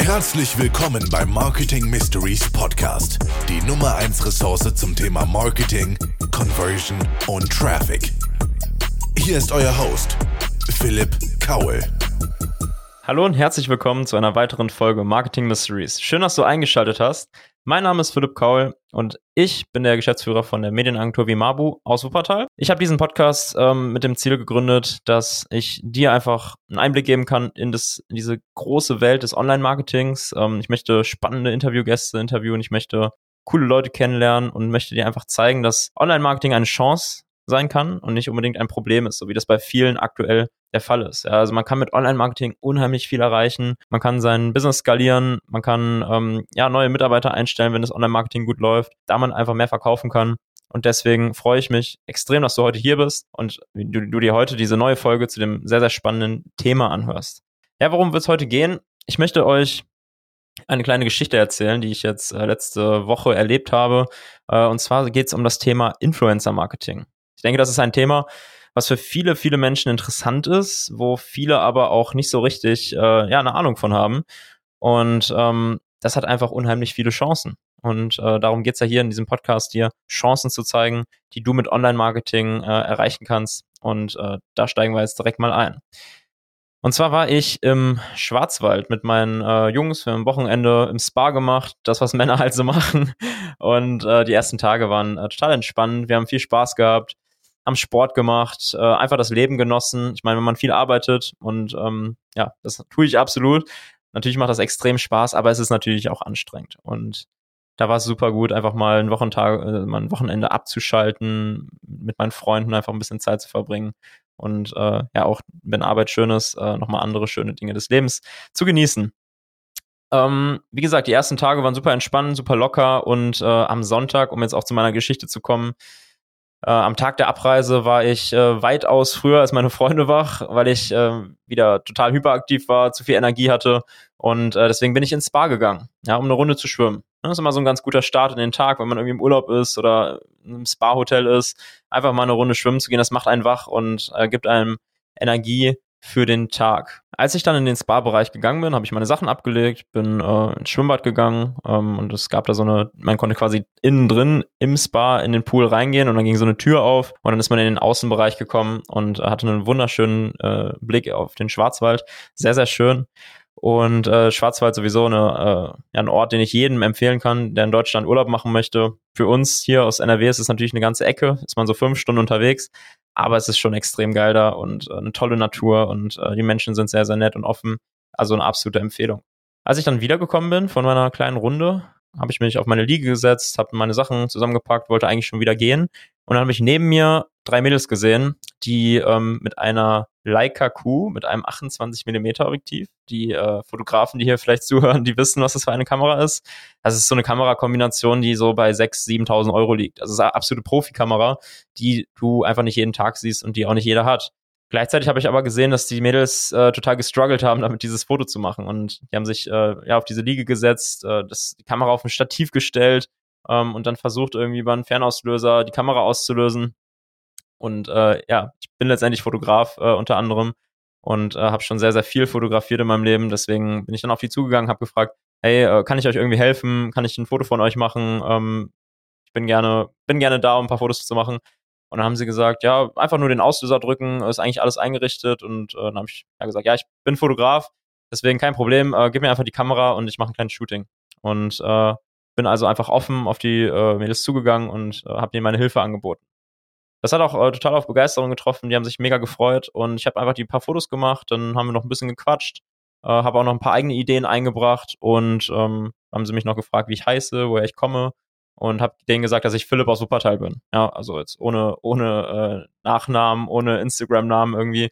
Herzlich willkommen beim Marketing Mysteries Podcast, die Nummer 1 Ressource zum Thema Marketing, Conversion und Traffic. Hier ist euer Host, Philipp Kaul. Hallo und herzlich willkommen zu einer weiteren Folge Marketing Mysteries. Schön, dass du eingeschaltet hast. Mein Name ist Philipp Kaul und ich bin der Geschäftsführer von der Medienagentur Vimabu aus Wuppertal. Ich habe diesen Podcast ähm, mit dem Ziel gegründet, dass ich dir einfach einen Einblick geben kann in, das, in diese große Welt des Online-Marketings. Ähm, ich möchte spannende Interviewgäste interviewen, ich möchte coole Leute kennenlernen und möchte dir einfach zeigen, dass Online-Marketing eine Chance sein kann und nicht unbedingt ein Problem ist, so wie das bei vielen aktuell der Fall ist. Ja, also man kann mit Online-Marketing unheimlich viel erreichen. Man kann sein Business skalieren, man kann ähm, ja neue Mitarbeiter einstellen, wenn das Online-Marketing gut läuft, da man einfach mehr verkaufen kann. Und deswegen freue ich mich extrem, dass du heute hier bist und du, du dir heute diese neue Folge zu dem sehr, sehr spannenden Thema anhörst. Ja, worum wird es heute gehen? Ich möchte euch eine kleine Geschichte erzählen, die ich jetzt äh, letzte Woche erlebt habe. Äh, und zwar geht es um das Thema Influencer-Marketing. Ich denke, das ist ein Thema, was für viele, viele Menschen interessant ist, wo viele aber auch nicht so richtig äh, ja, eine Ahnung von haben. Und ähm, das hat einfach unheimlich viele Chancen. Und äh, darum geht's ja hier in diesem Podcast, dir Chancen zu zeigen, die du mit Online-Marketing äh, erreichen kannst. Und äh, da steigen wir jetzt direkt mal ein. Und zwar war ich im Schwarzwald mit meinen äh, Jungs für ein Wochenende im Spa gemacht, das, was Männer halt so machen. Und äh, die ersten Tage waren äh, total entspannend. Wir haben viel Spaß gehabt haben Sport gemacht, äh, einfach das Leben genossen. Ich meine, wenn man viel arbeitet und ähm, ja, das tue ich absolut. Natürlich macht das extrem Spaß, aber es ist natürlich auch anstrengend. Und da war es super gut, einfach mal ein Wochentag, äh, mal ein Wochenende abzuschalten, mit meinen Freunden einfach ein bisschen Zeit zu verbringen und äh, ja auch, wenn Arbeit schön ist, äh, nochmal andere schöne Dinge des Lebens zu genießen. Ähm, wie gesagt, die ersten Tage waren super entspannt, super locker und äh, am Sonntag, um jetzt auch zu meiner Geschichte zu kommen, äh, am Tag der Abreise war ich äh, weitaus früher als meine Freunde wach, weil ich äh, wieder total hyperaktiv war, zu viel Energie hatte und äh, deswegen bin ich ins Spa gegangen, ja, um eine Runde zu schwimmen. Das ist immer so ein ganz guter Start in den Tag, wenn man irgendwie im Urlaub ist oder im Spa-Hotel ist, einfach mal eine Runde schwimmen zu gehen, das macht einen wach und äh, gibt einem Energie für den Tag. Als ich dann in den Spa-Bereich gegangen bin, habe ich meine Sachen abgelegt, bin äh, ins Schwimmbad gegangen ähm, und es gab da so eine, man konnte quasi innen drin im Spa in den Pool reingehen und dann ging so eine Tür auf und dann ist man in den Außenbereich gekommen und hatte einen wunderschönen äh, Blick auf den Schwarzwald. Sehr, sehr schön. Und äh, Schwarzwald sowieso eine, äh, ein Ort, den ich jedem empfehlen kann, der in Deutschland Urlaub machen möchte. Für uns hier aus NRW ist es natürlich eine ganze Ecke, ist man so fünf Stunden unterwegs, aber es ist schon extrem geil da und äh, eine tolle Natur und äh, die Menschen sind sehr, sehr nett und offen. Also eine absolute Empfehlung. Als ich dann wiedergekommen bin von meiner kleinen Runde, habe ich mich auf meine Liege gesetzt, habe meine Sachen zusammengepackt, wollte eigentlich schon wieder gehen. Und dann habe ich neben mir drei Mädels gesehen, die ähm, mit einer Leica Q, mit einem 28 mm Objektiv, die äh, Fotografen, die hier vielleicht zuhören, die wissen, was das für eine Kamera ist. Das ist so eine Kamerakombination, die so bei 6.000, 7.000 Euro liegt. Also es ist eine absolute Profikamera, die du einfach nicht jeden Tag siehst und die auch nicht jeder hat. Gleichzeitig habe ich aber gesehen, dass die Mädels äh, total gestruggelt haben, damit dieses Foto zu machen. Und die haben sich äh, ja auf diese Liege gesetzt, äh, das, die Kamera auf ein Stativ gestellt ähm, und dann versucht, irgendwie über einen Fernauslöser die Kamera auszulösen. Und äh, ja, ich bin letztendlich Fotograf äh, unter anderem und äh, habe schon sehr, sehr viel fotografiert in meinem Leben. Deswegen bin ich dann auf die zugegangen, habe gefragt, hey, äh, kann ich euch irgendwie helfen? Kann ich ein Foto von euch machen? Ähm, ich bin gerne, bin gerne da, um ein paar Fotos zu machen. Und dann haben sie gesagt, ja, einfach nur den Auslöser drücken, ist eigentlich alles eingerichtet. Und äh, dann habe ich ja gesagt, ja, ich bin Fotograf, deswegen kein Problem, äh, gib mir einfach die Kamera und ich mache ein kleines Shooting. Und äh, bin also einfach offen auf die äh, Mädels zugegangen und äh, habe denen meine Hilfe angeboten. Das hat auch äh, total auf Begeisterung getroffen, die haben sich mega gefreut und ich habe einfach die paar Fotos gemacht, dann haben wir noch ein bisschen gequatscht, äh, habe auch noch ein paar eigene Ideen eingebracht und ähm, haben sie mich noch gefragt, wie ich heiße, woher ich komme und habe denen gesagt, dass ich Philipp aus Wuppertal bin. Ja, also jetzt ohne ohne äh, Nachnamen, ohne Instagram-Namen irgendwie.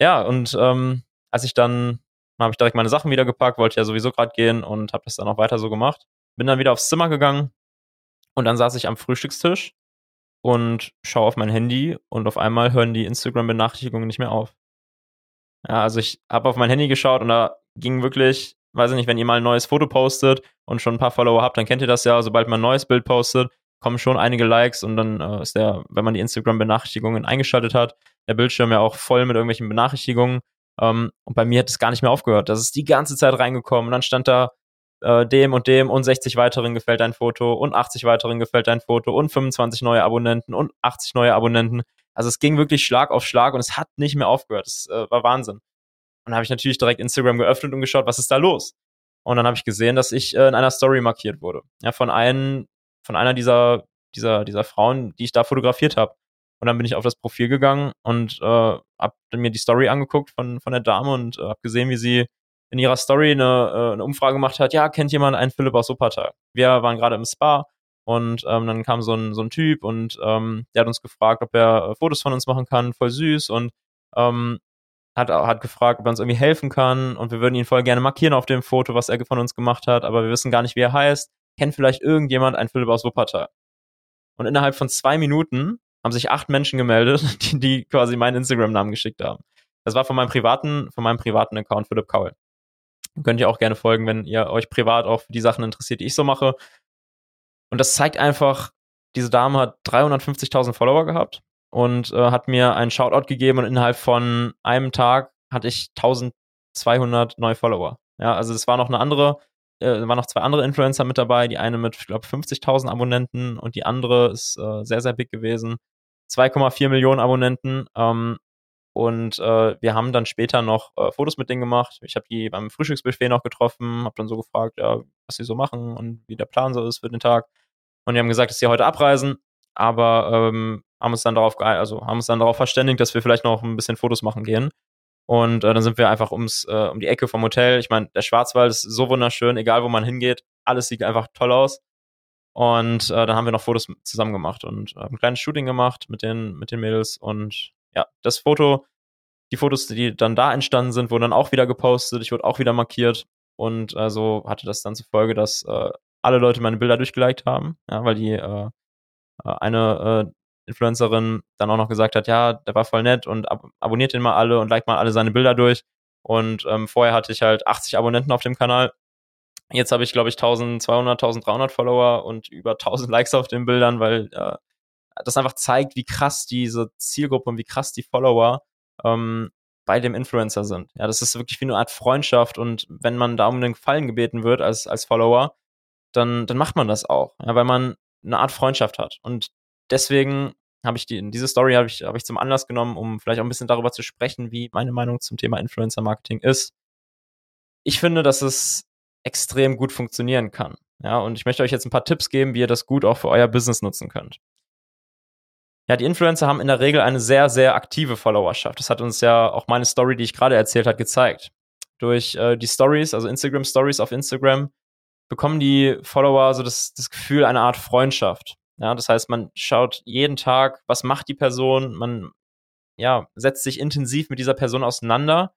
Ja, und ähm, als ich dann habe ich direkt meine Sachen wieder gepackt, wollte ja sowieso gerade gehen und habe das dann auch weiter so gemacht. Bin dann wieder aufs Zimmer gegangen und dann saß ich am Frühstückstisch und schaue auf mein Handy und auf einmal hören die Instagram-Benachrichtigungen nicht mehr auf. Ja, also ich habe auf mein Handy geschaut und da ging wirklich weiß ich nicht, wenn ihr mal ein neues Foto postet und schon ein paar Follower habt, dann kennt ihr das ja, sobald man ein neues Bild postet, kommen schon einige Likes und dann äh, ist der, wenn man die Instagram-Benachrichtigungen eingeschaltet hat, der Bildschirm ja auch voll mit irgendwelchen Benachrichtigungen Ähm, und bei mir hat es gar nicht mehr aufgehört. Das ist die ganze Zeit reingekommen und dann stand da äh, dem und dem und 60 weiteren gefällt dein Foto und 80 weiteren gefällt dein Foto und 25 neue Abonnenten und 80 neue Abonnenten. Also es ging wirklich Schlag auf Schlag und es hat nicht mehr aufgehört. Es äh, war Wahnsinn. Und dann habe ich natürlich direkt Instagram geöffnet und geschaut, was ist da los? Und dann habe ich gesehen, dass ich äh, in einer Story markiert wurde. Ja, von einem, von einer dieser, dieser, dieser Frauen, die ich da fotografiert habe. Und dann bin ich auf das Profil gegangen und äh, habe mir die Story angeguckt von, von der Dame und äh, habe gesehen, wie sie in ihrer Story eine, äh, eine Umfrage gemacht hat, ja, kennt jemand einen Philipp aus Wuppertal? Wir waren gerade im Spa und ähm, dann kam so ein, so ein Typ und ähm, der hat uns gefragt, ob er äh, Fotos von uns machen kann, voll süß und ähm, hat, hat gefragt, ob er uns irgendwie helfen kann und wir würden ihn voll gerne markieren auf dem Foto, was er von uns gemacht hat, aber wir wissen gar nicht, wie er heißt. Kennt vielleicht irgendjemand einen Philipp aus Wuppertal? Und innerhalb von zwei Minuten haben sich acht Menschen gemeldet, die, die quasi meinen Instagram-Namen geschickt haben. Das war von meinem privaten, von meinem privaten Account Philipp Kaul. Könnt ihr auch gerne folgen, wenn ihr euch privat auch für die Sachen interessiert, die ich so mache. Und das zeigt einfach, diese Dame hat 350.000 Follower gehabt und äh, hat mir einen Shoutout gegeben und innerhalb von einem Tag hatte ich 1200 neue Follower. Ja, also es war noch eine andere, äh, waren noch zwei andere Influencer mit dabei, die eine mit, ich glaube, 50.000 Abonnenten und die andere ist äh, sehr, sehr big gewesen. 2,4 Millionen Abonnenten. Ähm, und äh, wir haben dann später noch äh, Fotos mit denen gemacht. Ich habe die beim Frühstücksbuffet noch getroffen, habe dann so gefragt, ja, was sie so machen und wie der Plan so ist für den Tag. Und die haben gesagt, dass sie heute abreisen, aber ähm, haben uns dann darauf also haben uns dann darauf verständigt, dass wir vielleicht noch ein bisschen Fotos machen gehen. Und äh, dann sind wir einfach ums äh, um die Ecke vom Hotel. Ich meine, der Schwarzwald ist so wunderschön, egal wo man hingeht, alles sieht einfach toll aus. Und äh, dann haben wir noch Fotos zusammen gemacht und äh, ein kleines Shooting gemacht mit den mit den Mädels und ja, das Foto, die Fotos, die dann da entstanden sind, wurden dann auch wieder gepostet. Ich wurde auch wieder markiert und äh, so hatte das dann zur Folge, dass äh, alle Leute meine Bilder durchgeliked haben, ja, weil die äh, äh, eine äh, Influencerin dann auch noch gesagt hat, ja, der war voll nett und ab abonniert den mal alle und liked mal alle seine Bilder durch. Und ähm, vorher hatte ich halt 80 Abonnenten auf dem Kanal. Jetzt habe ich, glaube ich, 1200, 1300 Follower und über 1000 Likes auf den Bildern, weil äh, das einfach zeigt, wie krass diese Zielgruppe und wie krass die Follower ähm, bei dem Influencer sind. Ja, das ist wirklich wie eine Art Freundschaft und wenn man da um den Gefallen gebeten wird als, als Follower, dann, dann macht man das auch, ja, weil man eine Art Freundschaft hat. Und deswegen habe ich die, diese Story habe ich, habe ich zum Anlass genommen, um vielleicht auch ein bisschen darüber zu sprechen, wie meine Meinung zum Thema Influencer Marketing ist. Ich finde, dass es extrem gut funktionieren kann. Ja, und ich möchte euch jetzt ein paar Tipps geben, wie ihr das gut auch für euer Business nutzen könnt. Ja, die Influencer haben in der Regel eine sehr, sehr aktive Followerschaft. Das hat uns ja auch meine Story, die ich gerade erzählt habe, gezeigt. Durch äh, die Stories, also Instagram Stories auf Instagram, bekommen die Follower so das, das Gefühl einer Art Freundschaft. Ja, das heißt, man schaut jeden Tag, was macht die Person, man ja, setzt sich intensiv mit dieser Person auseinander.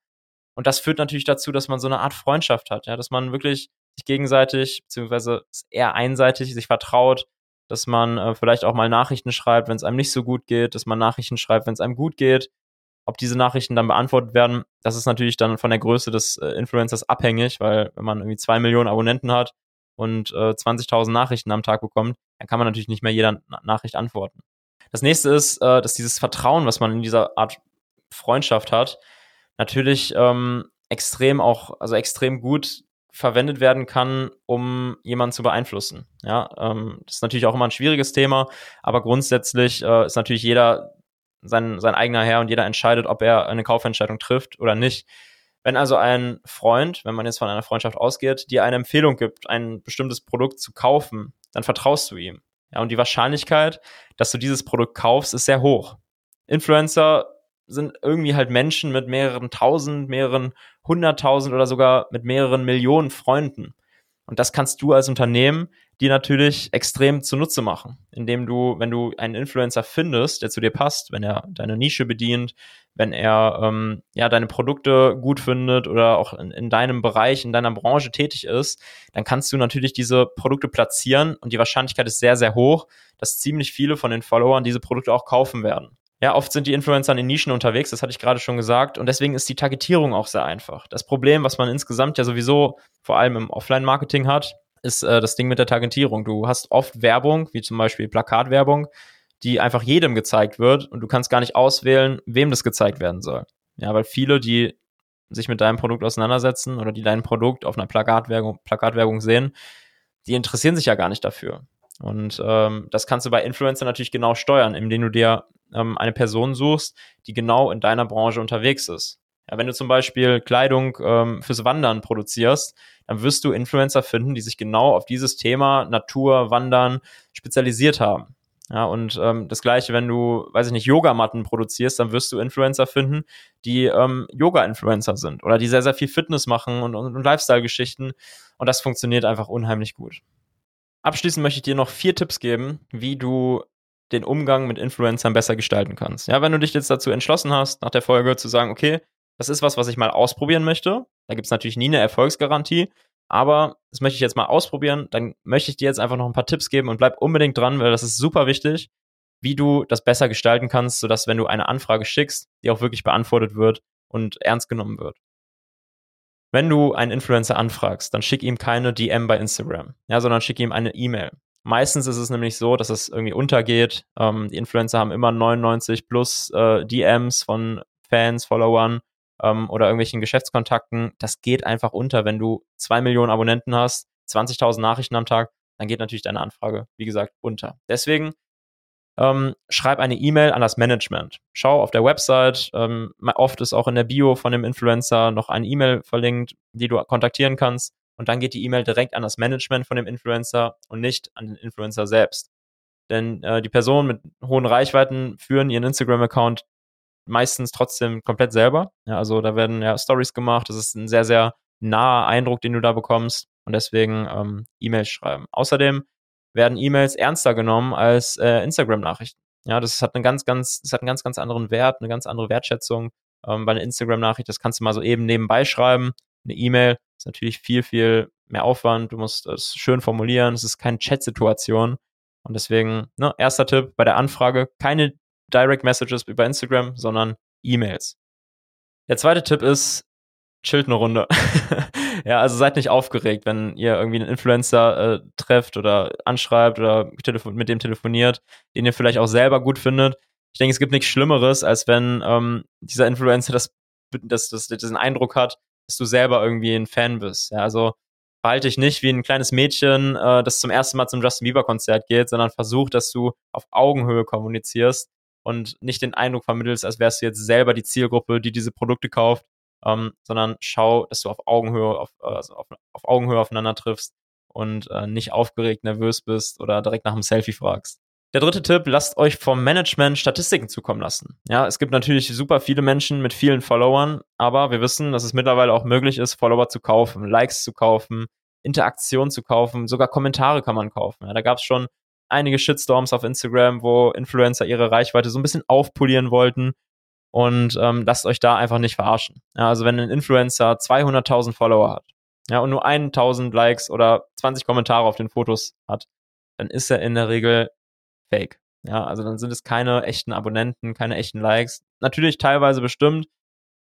Und das führt natürlich dazu, dass man so eine Art Freundschaft hat, ja, dass man wirklich sich gegenseitig, beziehungsweise eher einseitig sich vertraut, dass man äh, vielleicht auch mal Nachrichten schreibt, wenn es einem nicht so gut geht, dass man Nachrichten schreibt, wenn es einem gut geht. Ob diese Nachrichten dann beantwortet werden, das ist natürlich dann von der Größe des äh, Influencers abhängig, weil wenn man irgendwie zwei Millionen Abonnenten hat und äh, 20.000 Nachrichten am Tag bekommt, dann kann man natürlich nicht mehr jeder Nachricht antworten. Das nächste ist, äh, dass dieses Vertrauen, was man in dieser Art Freundschaft hat, natürlich ähm, extrem auch, also extrem gut verwendet werden kann, um jemanden zu beeinflussen. Ja, ähm, das ist natürlich auch immer ein schwieriges Thema, aber grundsätzlich äh, ist natürlich jeder sein, sein eigener Herr und jeder entscheidet, ob er eine Kaufentscheidung trifft oder nicht. Wenn also ein Freund, wenn man jetzt von einer Freundschaft ausgeht, dir eine Empfehlung gibt, ein bestimmtes Produkt zu kaufen, dann vertraust du ihm. Ja, und die Wahrscheinlichkeit, dass du dieses Produkt kaufst, ist sehr hoch. Influencer sind irgendwie halt Menschen mit mehreren tausend, mehreren hunderttausend oder sogar mit mehreren Millionen Freunden. Und das kannst du als Unternehmen dir natürlich extrem zunutze machen, indem du, wenn du einen Influencer findest, der zu dir passt, wenn er deine Nische bedient, wenn er ähm, ja deine Produkte gut findet oder auch in, in deinem Bereich, in deiner Branche tätig ist, dann kannst du natürlich diese Produkte platzieren und die Wahrscheinlichkeit ist sehr, sehr hoch, dass ziemlich viele von den Followern diese Produkte auch kaufen werden. Ja, oft sind die Influencer in Nischen unterwegs, das hatte ich gerade schon gesagt. Und deswegen ist die Targetierung auch sehr einfach. Das Problem, was man insgesamt ja sowieso vor allem im Offline-Marketing hat, ist äh, das Ding mit der Targetierung. Du hast oft Werbung, wie zum Beispiel Plakatwerbung, die einfach jedem gezeigt wird und du kannst gar nicht auswählen, wem das gezeigt werden soll. Ja, weil viele, die sich mit deinem Produkt auseinandersetzen oder die dein Produkt auf einer Plakatwerbung, Plakatwerbung sehen, die interessieren sich ja gar nicht dafür. Und ähm, das kannst du bei Influencer natürlich genau steuern, indem du dir ähm, eine Person suchst, die genau in deiner Branche unterwegs ist. Ja, wenn du zum Beispiel Kleidung ähm, fürs Wandern produzierst, dann wirst du Influencer finden, die sich genau auf dieses Thema Natur, Wandern spezialisiert haben. Ja, und ähm, das gleiche, wenn du, weiß ich nicht, Yogamatten produzierst, dann wirst du Influencer finden, die ähm, Yoga-Influencer sind oder die sehr, sehr viel Fitness machen und, und, und Lifestyle-Geschichten. Und das funktioniert einfach unheimlich gut. Abschließend möchte ich dir noch vier Tipps geben, wie du den Umgang mit Influencern besser gestalten kannst. Ja, wenn du dich jetzt dazu entschlossen hast, nach der Folge zu sagen, okay, das ist was, was ich mal ausprobieren möchte. Da gibt es natürlich nie eine Erfolgsgarantie, aber das möchte ich jetzt mal ausprobieren. Dann möchte ich dir jetzt einfach noch ein paar Tipps geben und bleib unbedingt dran, weil das ist super wichtig, wie du das besser gestalten kannst, sodass, wenn du eine Anfrage schickst, die auch wirklich beantwortet wird und ernst genommen wird. Wenn du einen Influencer anfragst, dann schick ihm keine DM bei Instagram, ja, sondern schick ihm eine E-Mail. Meistens ist es nämlich so, dass es irgendwie untergeht. Ähm, die Influencer haben immer 99 plus äh, DMs von Fans, Followern ähm, oder irgendwelchen Geschäftskontakten. Das geht einfach unter, wenn du zwei Millionen Abonnenten hast, 20.000 Nachrichten am Tag, dann geht natürlich deine Anfrage, wie gesagt, unter. Deswegen ähm, schreib eine E-Mail an das Management. Schau auf der Website, ähm, oft ist auch in der Bio von dem Influencer noch eine E-Mail verlinkt, die du kontaktieren kannst. Und dann geht die E-Mail direkt an das Management von dem Influencer und nicht an den Influencer selbst. Denn äh, die Personen mit hohen Reichweiten führen ihren Instagram-Account meistens trotzdem komplett selber. Ja, also da werden ja Stories gemacht. Das ist ein sehr, sehr naher Eindruck, den du da bekommst. Und deswegen ähm, E-Mails schreiben. Außerdem werden E-Mails ernster genommen als äh, Instagram-Nachrichten. Ja, das hat einen ganz, ganz, das hat einen ganz, ganz anderen Wert, eine ganz andere Wertschätzung. Ähm, bei einer Instagram-Nachricht, das kannst du mal so eben nebenbei schreiben. Eine E-Mail ist natürlich viel, viel mehr Aufwand. Du musst es schön formulieren. Es ist keine Chat-Situation. Und deswegen, ne, erster Tipp bei der Anfrage, keine Direct Messages über Instagram, sondern E-Mails. Der zweite Tipp ist, chillt eine Runde. ja, also seid nicht aufgeregt, wenn ihr irgendwie einen Influencer äh, trefft oder anschreibt oder mit dem telefoniert, den ihr vielleicht auch selber gut findet. Ich denke, es gibt nichts Schlimmeres, als wenn ähm, dieser Influencer das, das, das, diesen Eindruck hat, dass du selber irgendwie ein Fan bist. Ja, also verhalte dich nicht wie ein kleines Mädchen, äh, das zum ersten Mal zum Justin Bieber Konzert geht, sondern versuch, dass du auf Augenhöhe kommunizierst und nicht den Eindruck vermittelst, als wärst du jetzt selber die Zielgruppe, die diese Produkte kauft, ähm, sondern schau, dass du auf Augenhöhe, auf, also auf, auf Augenhöhe aufeinander triffst und äh, nicht aufgeregt, nervös bist oder direkt nach einem Selfie fragst. Der dritte Tipp, lasst euch vom Management Statistiken zukommen lassen. Ja, es gibt natürlich super viele Menschen mit vielen Followern, aber wir wissen, dass es mittlerweile auch möglich ist, Follower zu kaufen, Likes zu kaufen, Interaktion zu kaufen, sogar Kommentare kann man kaufen. Ja, da gab es schon einige Shitstorms auf Instagram, wo Influencer ihre Reichweite so ein bisschen aufpolieren wollten und ähm, lasst euch da einfach nicht verarschen. Ja, also wenn ein Influencer 200.000 Follower hat, ja, und nur 1000 Likes oder 20 Kommentare auf den Fotos hat, dann ist er in der Regel fake. Ja, also dann sind es keine echten Abonnenten, keine echten Likes. Natürlich teilweise bestimmt,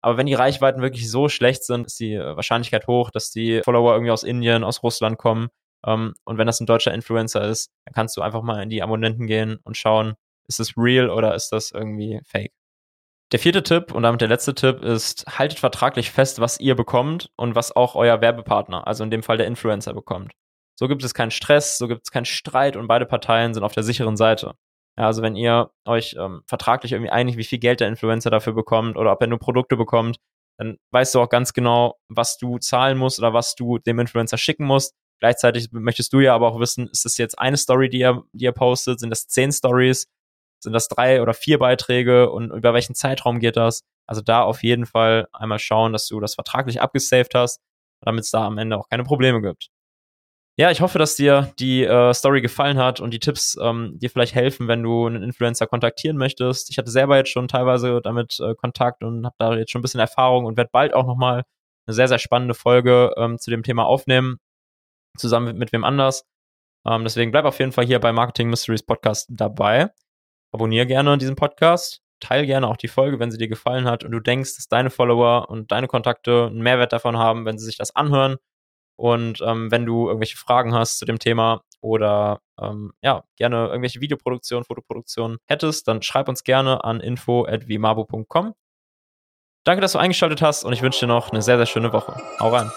aber wenn die Reichweiten wirklich so schlecht sind, ist die Wahrscheinlichkeit hoch, dass die Follower irgendwie aus Indien, aus Russland kommen. Ähm, und wenn das ein deutscher Influencer ist, dann kannst du einfach mal in die Abonnenten gehen und schauen, ist das real oder ist das irgendwie fake. Der vierte Tipp und damit der letzte Tipp ist, haltet vertraglich fest, was ihr bekommt und was auch euer Werbepartner, also in dem Fall der Influencer, bekommt. So gibt es keinen Stress, so gibt es keinen Streit und beide Parteien sind auf der sicheren Seite. Ja, also wenn ihr euch ähm, vertraglich irgendwie einig, wie viel Geld der Influencer dafür bekommt oder ob er nur Produkte bekommt, dann weißt du auch ganz genau, was du zahlen musst oder was du dem Influencer schicken musst. Gleichzeitig möchtest du ja aber auch wissen, ist das jetzt eine Story, die er, die er postet? Sind das zehn Stories? Sind das drei oder vier Beiträge und über welchen Zeitraum geht das? Also da auf jeden Fall einmal schauen, dass du das vertraglich abgesaved hast, damit es da am Ende auch keine Probleme gibt. Ja, ich hoffe, dass dir die äh, Story gefallen hat und die Tipps ähm, dir vielleicht helfen, wenn du einen Influencer kontaktieren möchtest. Ich hatte selber jetzt schon teilweise damit äh, Kontakt und habe da jetzt schon ein bisschen Erfahrung und werde bald auch nochmal eine sehr, sehr spannende Folge ähm, zu dem Thema aufnehmen, zusammen mit, mit wem anders. Ähm, deswegen bleib auf jeden Fall hier bei Marketing Mysteries Podcast dabei abonniere gerne diesen Podcast, teile gerne auch die Folge, wenn sie dir gefallen hat und du denkst, dass deine Follower und deine Kontakte einen Mehrwert davon haben, wenn sie sich das anhören. Und ähm, wenn du irgendwelche Fragen hast zu dem Thema oder ähm, ja, gerne irgendwelche Videoproduktionen, Fotoproduktionen hättest, dann schreib uns gerne an info.vimabu.com Danke, dass du eingeschaltet hast und ich wünsche dir noch eine sehr, sehr schöne Woche. Hau rein.